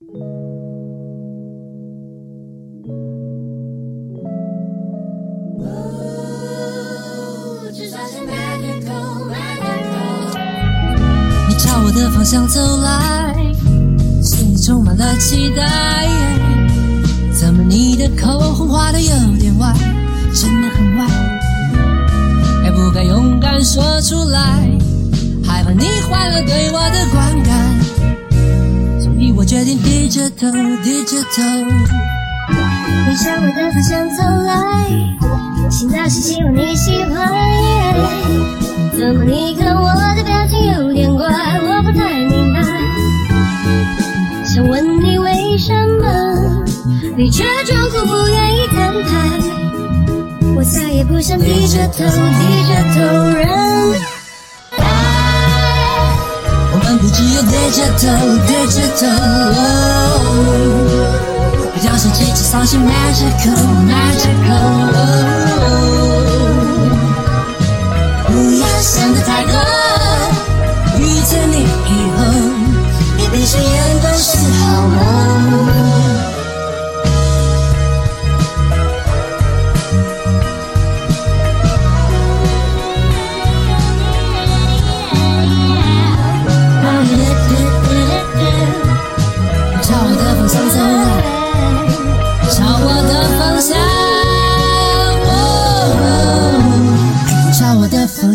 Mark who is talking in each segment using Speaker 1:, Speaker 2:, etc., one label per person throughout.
Speaker 1: 你朝我的方向走来，心里充满了期待。怎么你的口红画的有点歪，真的很歪？该不该勇敢说出来？害怕你坏了对我的观感，我决定低着头，低着头。
Speaker 2: 你向我的方向走来，心倒是希望你喜欢。怎么你看我的表情有点怪，我不太明白。想问你为什么，你却装酷不愿意摊牌。我再也不想低着头，低着头忍
Speaker 1: 我们不只有对着头，对着头。不要生气，只相信 magical magical。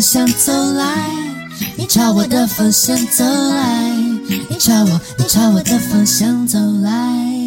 Speaker 1: 向走来，你朝我的方向走来，你朝我，你朝我的方向走来。